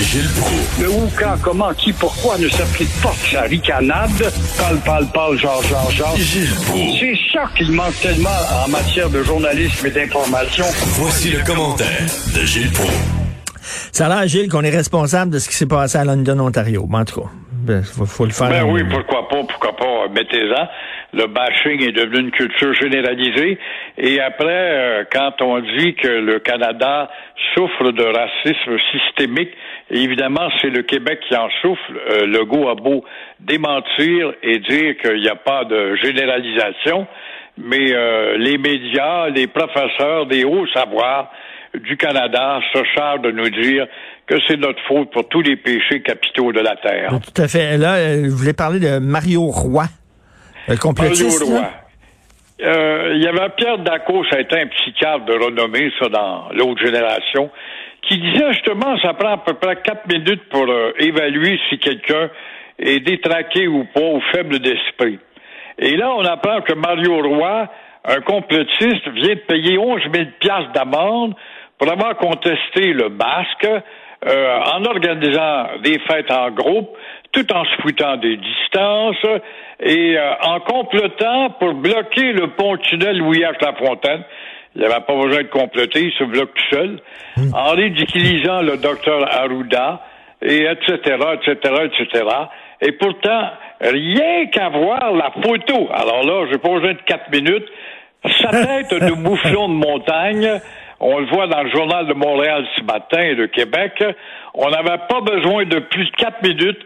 Gilles Proulx. Le où, quand, comment, qui, pourquoi ne s'applique pas sa ricanade? Parle, parle, parle, genre, genre, genre. Gilles Proulx. C'est ça qu'il manque tellement en matière de journalisme et d'information. Voici le commentaire de Gilles Proulx. Ça a l'air, Gilles, qu'on est responsable de ce qui s'est passé à London, Ontario. Mais en tout cas, ben, faut, faut le faire. Ben oui, pourquoi pas, pourquoi pas, mettez-en. Le bashing est devenu une culture généralisée. Et après, euh, quand on dit que le Canada souffre de racisme systémique, évidemment, c'est le Québec qui en souffre. Euh, Legault a beau démentir et dire qu'il n'y a pas de généralisation, mais euh, les médias, les professeurs des hauts savoirs du Canada se chargent de nous dire que c'est notre faute pour tous les péchés capitaux de la Terre. Tout à fait. Là, je voulais parler de Mario Roy, le complotiste. Mario Roy. là? Euh, il y avait Pierre Daco, ça a été un psychiatre de renommée, ça, dans l'autre génération, qui disait justement, ça prend à peu près quatre minutes pour euh, évaluer si quelqu'un est détraqué ou pas, ou faible d'esprit. Et là, on apprend que Mario Roy, un complotiste, vient de payer 11 000 piastres d'amende pour avoir contesté le basque euh, en organisant des fêtes en groupe, tout en se foutant des distances et euh, en complotant pour bloquer le pont-tunnel Louis-H. Lafontaine. Il n'avait pas besoin de comploter, il se bloque tout seul, en ridiculisant le docteur Arruda, et etc., etc., etc. Et pourtant, rien qu'à voir la photo, alors là, j'ai pas besoin de quatre minutes, sa tête de mouflon de montagne, on le voit dans le journal de Montréal ce matin et de Québec, on n'avait pas besoin de plus de quatre minutes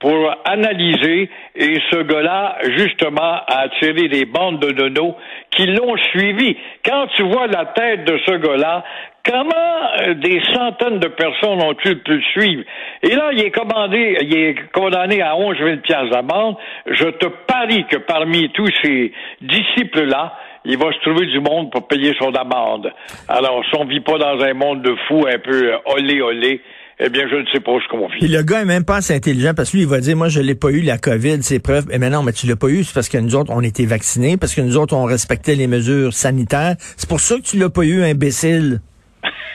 pour analyser et ce gars-là, justement, a attiré des bandes de nonos qui l'ont suivi. Quand tu vois la tête de ce gars-là, comment euh, des centaines de personnes ont-elles pu le suivre? Et là, il est commandé, il est condamné à 11 000 piastres d'amende. Je te parie que parmi tous ces disciples-là, il va se trouver du monde pour payer son amende. Alors, si on vit pas dans un monde de fous un peu euh, olé olé, eh bien, je ne sais pas ce qu'on Puis vit. le gars est même pas assez intelligent parce que lui, il va dire, moi, je l'ai pas eu, la COVID, c'est preuve. Mais maintenant, mais tu l'as pas eu, c'est parce que nous autres, on était vaccinés, parce que nous autres, on respectait les mesures sanitaires. C'est pour ça que tu l'as pas eu, imbécile.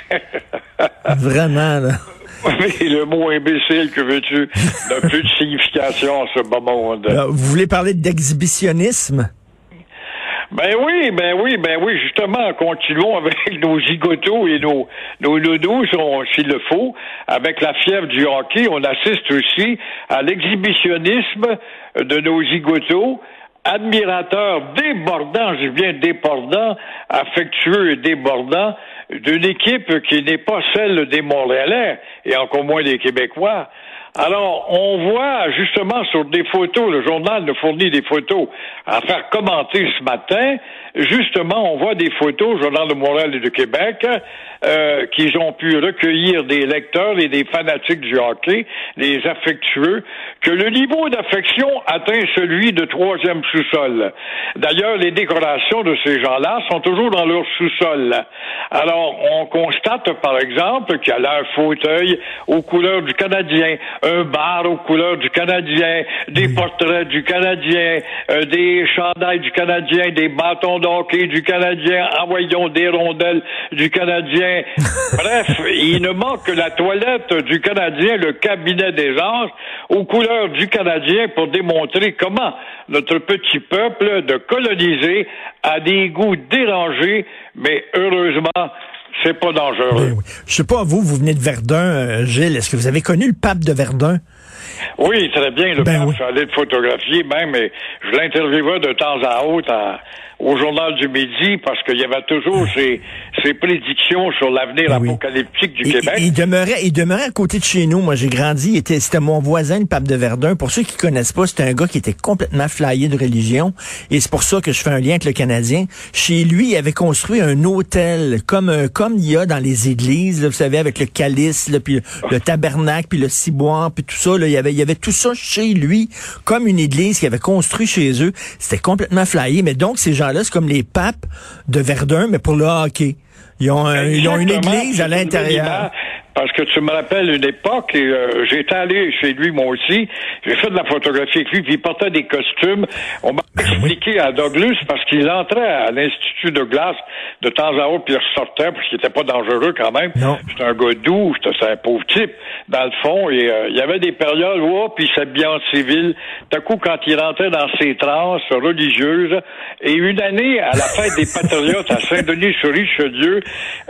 Vraiment, là. Mais le mot imbécile, que veux-tu, n'a plus de signification en ce bas monde. Là, Vous voulez parler d'exhibitionnisme? Ben oui, ben oui, ben oui, justement, continuons avec nos zigotos et nos, nos nounous, s'il le faut. Avec la fièvre du hockey, on assiste aussi à l'exhibitionnisme de nos zigotos, admirateurs débordants, je dis bien débordants, affectueux et débordants, d'une équipe qui n'est pas celle des Montréalais, et encore moins des Québécois. Alors, on voit justement sur des photos, le journal nous fournit des photos à faire commenter ce matin. Justement, on voit des photos, Journal de Montréal et de Québec, euh, qu'ils ont pu recueillir des lecteurs et des fanatiques du hockey, les affectueux, que le niveau d'affection atteint celui de troisième sous-sol. D'ailleurs, les décorations de ces gens-là sont toujours dans leur sous-sol. Alors, on constate, par exemple, qu'il y a là un fauteuil aux couleurs du Canadien, un bar aux couleurs du Canadien, des portraits du Canadien, euh, des chandails du Canadien, des bâtons de hockey du Canadien, envoyons des rondelles du Canadien. Bref, il ne manque que la toilette du Canadien, le cabinet des anges, aux couleurs du Canadien pour démontrer comment notre petit peuple de coloniser a des goûts dérangés, mais heureusement, c'est pas dangereux. Ben oui. Je sais pas, vous, vous venez de Verdun, euh, Gilles. Est-ce que vous avez connu le pape de Verdun? Oui, très bien. Le Ben pape, oui. je suis allé le photographier même, et je l'interviewais de temps à autre à- au journal du Midi parce qu'il y avait toujours ces, ces prédictions sur l'avenir oui. apocalyptique du Québec. il demeurait, il demeurait à côté de chez nous. Moi, j'ai grandi. il était- C'était mon voisin, le pape de Verdun. Pour ceux qui connaissent pas, c'était un gars qui était complètement flyé de religion. Et c'est pour ça que je fais un lien avec le Canadien. Chez lui, il avait construit un hôtel comme euh, comme il y a dans les églises, là, vous savez, avec le calice, là, puis le, le tabernacle, puis le ciboire, puis tout ça. Là, il y avait il y avait tout ça chez lui, comme une église qu'il avait construit chez eux. C'était complètement flyé. Mais donc ces c'est comme les papes de Verdun, mais pour le hockey. Ils ont, un- ils ont une église à l'intérieur. Parce que tu me rappelles une époque, et euh, j'étais allé chez lui moi aussi, j'ai fait de la photographie avec lui, puis il portait des costumes. On m'a Ben expliqué à Douglas, parce qu'il entrait à l'Institut de glace de temps à autre, puis il ressortait, parce qu'il était pas dangereux quand même. Non. C'était un gars doux, c'était un pauvre type, dans le fond, et euh, il y avait des périodes où, oh, puis il s'habillait en civil. D'un coup, quand il rentrait dans ses transes religieuses, et une année, à la fête des Patriotes à Saint-Denis-sur-Richelieu,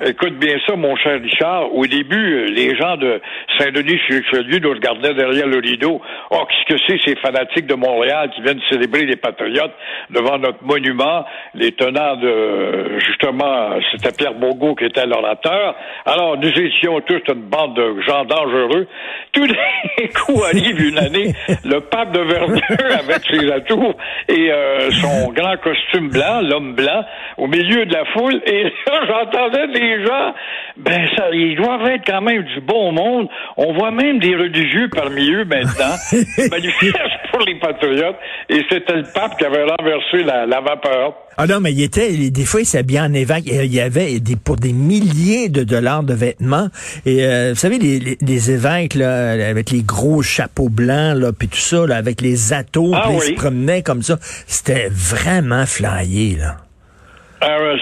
écoute bien ça, mon cher Richard, au début, euh, les gens de Saint-Denis-sur-Richelieu nous regardaient derrière le rideau. Oh, qu'est-ce que c'est, ces fanatiques de Montréal qui viennent célébrer les Patriotes devant notre monument, les tenants de, justement, c'était Pierre Bourgault qui était l'orateur. Alors, nous étions tous une bande de gens dangereux. Tout d'un coup arrive une année, le pape de Verdun avec ses atours et euh, son grand costume blanc, l'homme blanc, au milieu de la foule. Et là, j'entendais des gens, ben ça, ils doivent être quand même du bon monde. On voit même des religieux parmi eux maintenant, manifestent pour les patriotes. Et c'était le pape qui avait renversé la, la vapeur. Ah non, mais il était, des fois, il s'habillait en évêque. Et Il y avait des, pour des milliers de dollars de vêtements. Et euh, vous savez, les, les, les évêques, là, avec les gros chapeaux blancs, là, puis tout ça, là, avec les atours, Ah puis ils se promenaient comme ça. C'était vraiment flyé, là.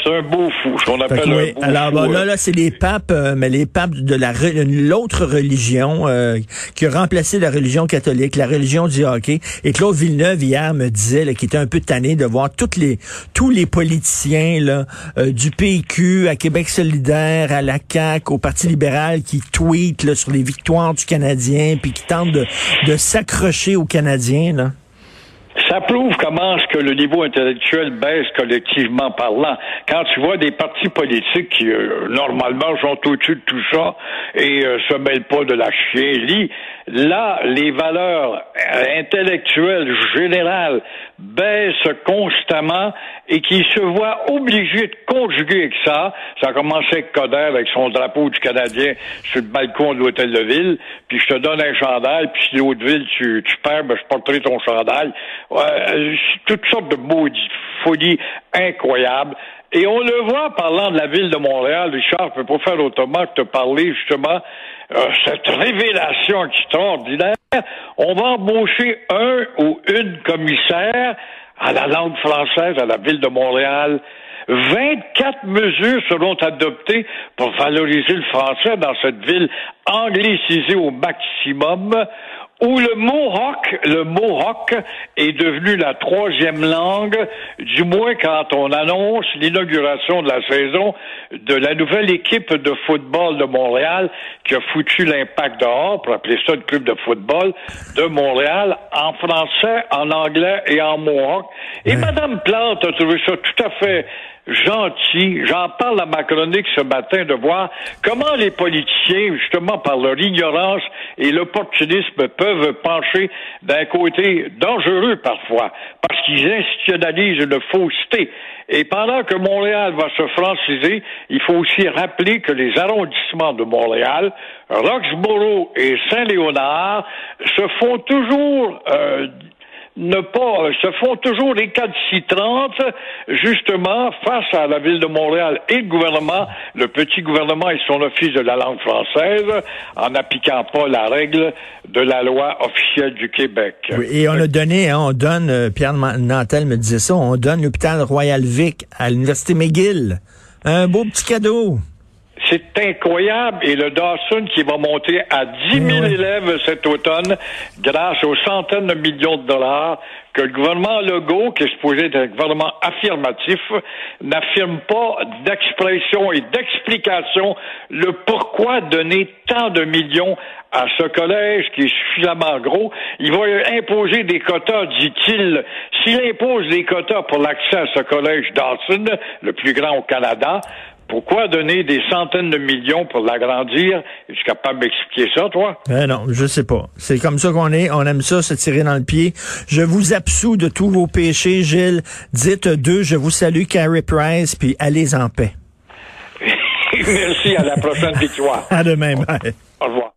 C'est un beau fou, ce qu'on appelle oui. un beau Alors fou. bon, hein. là, là, c'est les papes, euh, mais les papes de la re- l'autre religion euh, qui a remplacé la religion catholique, la religion du hockey. Et Claude Villeneuve hier me disait qu'il était un peu tanné de voir toutes les tous les politiciens là, euh, du PQ à Québec solidaire, à la CAQ, au Parti libéral qui tweetent là, sur les victoires du Canadien, puis qui tentent de, de s'accrocher aux Canadiens. Là. Ça prouve comment est-ce que le niveau intellectuel baisse collectivement parlant. Quand tu vois des partis politiques qui, euh, normalement, sont au-dessus de tout ça et euh, se mêlent pas de la chienlit, là, les valeurs euh, intellectuelles générales baissent constamment et qui se voient obligés de conjuguer avec ça. Ça a commencé avec Coder, avec son drapeau du Canadien sur le balcon de l'hôtel de ville, puis je te donne un chandail, puis si l'autre ville tu, tu perds, ben, je porterai ton chandail. Euh, toutes sortes de maudits folies incroyables. Et on le voit parlant de la ville de Montréal, Richard, je peux pas faire autrement que te parler justement euh, cette révélation extraordinaire. On va embaucher un ou une commissaire à la langue française à la ville de Montréal. 24 mesures seront adoptées pour valoriser le français dans cette ville anglicisée au maximum, où le mohawk, le mohawk est devenu la troisième langue, du moins quand on annonce l'inauguration de la saison de la nouvelle équipe de football de Montréal qui a foutu l'impact dehors, pour appeler ça le club de football de Montréal, en français, en anglais et en mohawk. Et Madame Plante a trouvé ça tout à fait gentil. J'en parle à ma chronique ce matin de voir comment les politiciens, justement par leur ignorance et l'opportunisme, peuvent pencher d'un côté dangereux parfois, parce qu'ils institutionnalisent une fausseté. Et pendant que Montréal va se franciser, il faut aussi rappeler que les arrondissements de Montréal, Roxborough et Saint-Léonard, se font toujours euh, ne pas euh, se font toujours les calcitrantes justement face à la ville de Montréal et le gouvernement, le petit gouvernement et son office de la langue française, en n'appliquant pas la règle de la loi officielle du Québec. Et on a donné, hein, on donne, euh, Pierre Nantel me disait ça, on donne l'hôpital Royal Vic à l'Université McGill. Un beau petit cadeau. C'est incroyable. Et le Dawson qui va monter à 10 000 Oui. élèves cet automne grâce aux centaines de millions de dollars que le gouvernement Legault, qui est supposé être un gouvernement affirmatif, n'affirme pas d'expression et d'explication le pourquoi donner tant de millions à ce collège qui est suffisamment gros. Il va imposer des quotas, dit-il. S'il impose des quotas pour l'accès à ce collège Dawson, le plus grand au Canada, pourquoi donner des centaines de millions pour l'agrandir? Es-tu capable d'expliquer ça, toi? Ben non, je sais pas. C'est comme ça qu'on est. On aime ça, se tirer dans le pied. Je vous absous de tous vos péchés, Gilles. Dites deux, je vous salue, Carrie Price, puis allez en paix. Merci, à la prochaine victoire. À demain. bye. Au revoir.